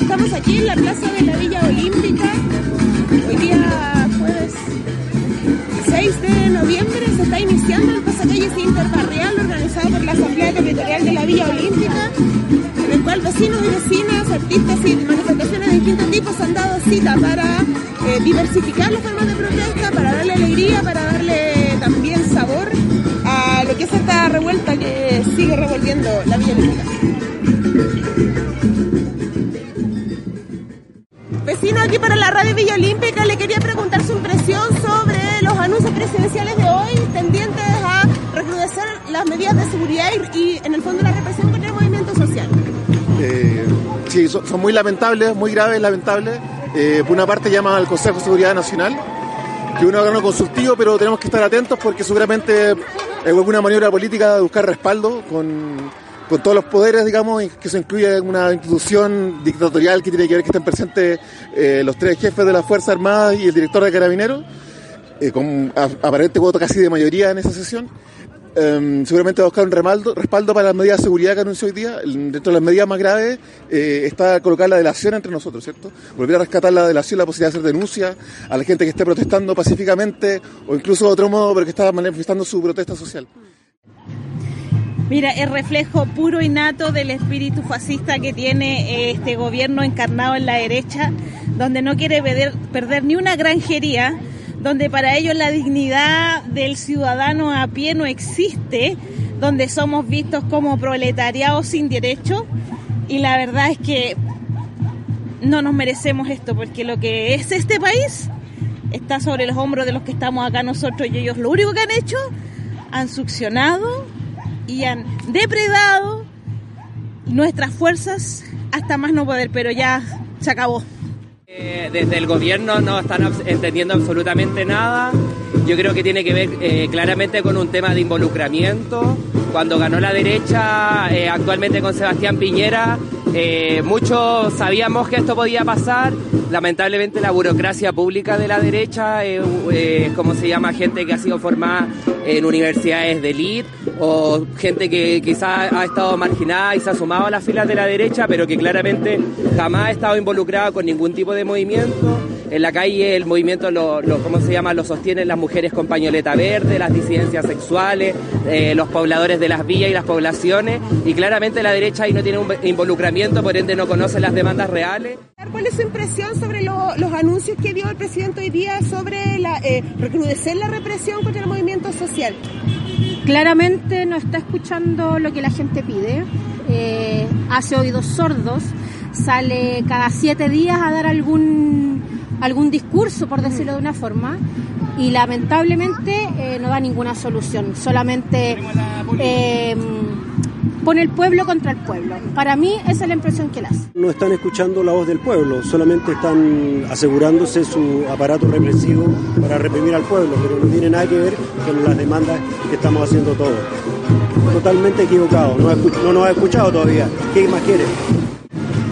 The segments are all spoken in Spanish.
Estamos aquí en la plaza de la Villa Olímpica. Hoy día jueves 6 de noviembre se está iniciando el pasacalles interbarrial organizado por la Asamblea Territorial de la Villa Olímpica, en el cual vecinos y vecinas, artistas y manifestaciones de distintos tipos han dado cita para eh, diversificar las formas de protesta, Vecino aquí para la radio Villa Olímpica, le quería preguntar su impresión sobre los anuncios presidenciales de hoy tendientes a recrudecer las medidas de seguridad y, en el fondo la represión contra el movimiento social. Eh, sí, son, muy lamentables, muy graves, lamentables. Eh, por una parte llaman al Consejo de Seguridad Nacional, que es un órgano consultivo, pero tenemos que estar atentos porque seguramente es alguna maniobra política de buscar respaldo con, con todos los poderes, digamos, que se incluye una institución dictatorial que tiene que ver que estén presentes eh, los tres jefes de las Fuerzas Armadas y el director de Carabineros, eh, con aparente voto casi de mayoría en esa sesión. Em, seguramente va a buscar un respaldo para las medidas de seguridad que anunció hoy día. Dentro de las medidas más graves eh, está colocar la delación entre nosotros, ¿cierto? Volver a rescatar la delación, la posibilidad de hacer denuncia a la gente que esté protestando pacíficamente o incluso de otro modo, pero que está manifestando su protesta social. Mira, es reflejo puro y nato del espíritu fascista que tiene eh, este gobierno encarnado en la derecha, donde no quiere perder, perder ni una granjería, donde para ellos la dignidad del ciudadano a pie no existe, donde somos vistos como proletariados sin derecho. Y la verdad es que no nos merecemos esto, porque lo que es este país está sobre los hombros de los que estamos acá nosotros y ellos lo único que han hecho, han succionado y han depredado nuestras fuerzas hasta más no poder, pero ya se acabó. Eh, desde el gobierno no están entendiendo absolutamente nada. Yo creo que tiene que ver eh, claramente con un tema de involucramiento. Cuando ganó la derecha, eh, actualmente con Sebastián Piñera, muchos sabíamos que esto podía pasar. Lamentablemente la burocracia pública de la derecha, como se llama, gente que ha sido formada en universidades de elite o gente que quizás ha estado marginada y se ha sumado a las filas de la derecha, pero que claramente jamás ha estado involucrada con ningún tipo de movimiento. En la calle el movimiento lo, lo- ¿cómo se llama? Lo sostienen las mujeres con pañoleta verde, las disidencias sexuales, eh, los pobladores de las villas y las poblaciones, y claramente la derecha ahí no tiene un involucramiento, por ende no conoce las demandas reales. ¿Cuál es su impresión sobre lo- los anuncios que dio el presidente hoy día sobre la, eh, la represión contra el movimiento social? Claramente no está escuchando lo que la gente pide, eh, hace oídos sordos, sale cada siete días a dar algún, algún discurso, por decirlo de una forma, y lamentablemente eh, no da ninguna solución, solamente eh, pone el pueblo contra el pueblo. Para mí esa es la impresión que él hace. No están escuchando la voz del pueblo, solamente están asegurándose su aparato represivo para reprimir al pueblo, pero no tiene nada que ver con las demandas que estamos haciendo todos. Totalmente equivocado, no, nos ha escuchado todavía. ¿Qué más quiere?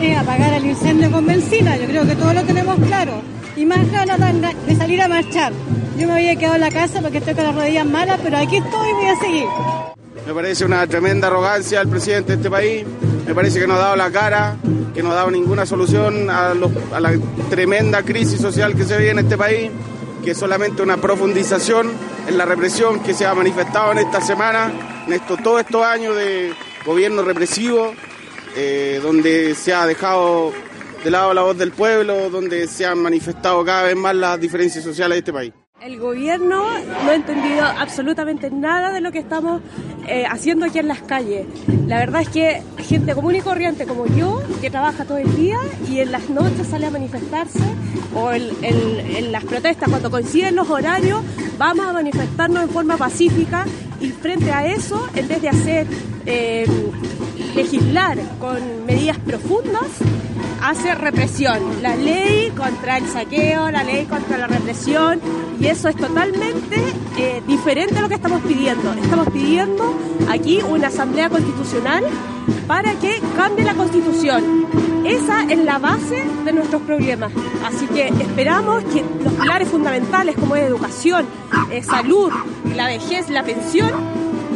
es apagar el incendio con benzina. Yo creo que todos lo tenemos claro. Y más ganas de salir a marchar. Yo me había quedado en la casa porque estoy con las rodillas malas, pero aquí estoy y voy a seguir. Me parece una tremenda arrogancia del presidente de este país. Me parece que no ha dado la cara, que no ha dado ninguna solución a, la tremenda crisis social que se vive en este país, que es solamente una profundización en la represión que se ha manifestado en esta semana, en estos, todos estos años de gobierno represivo, eh, donde se ha dejado de lado la voz del pueblo, donde se han manifestado cada vez más las diferencias sociales de este país. El gobierno no ha entendido absolutamente nada de lo que estamos eh, haciendo aquí en las calles. La verdad es que gente común y corriente como yo, que trabaja todo el día y en las noches sale a manifestarse, o en, las protestas cuando coinciden los horarios, vamos a manifestarnos en forma pacífica y frente a eso, en vez de hacer eh, legislar con medidas profundas, hace represión. La ley contra el saqueo, la ley contra la represión, y eso es totalmente eh, diferente a lo que estamos pidiendo. Estamos pidiendo aquí una asamblea constitucional para que cambie la constitución. Esa es la base de nuestros problemas. Así que esperamos que los pilares fundamentales como es educación, eh, salud, la vejez, la pensión,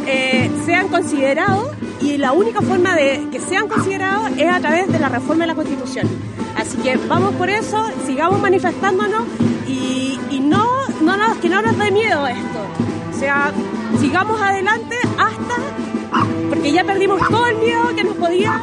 eh, sean considerados y la única forma de que sean considerados es a través de la reforma de la Constitución. Así que vamos por eso, sigamos manifestándonos y, y no, no nos, que no nos dé miedo esto. O sea, sigamos adelante hasta porque ya perdimos todo el miedo que nos podían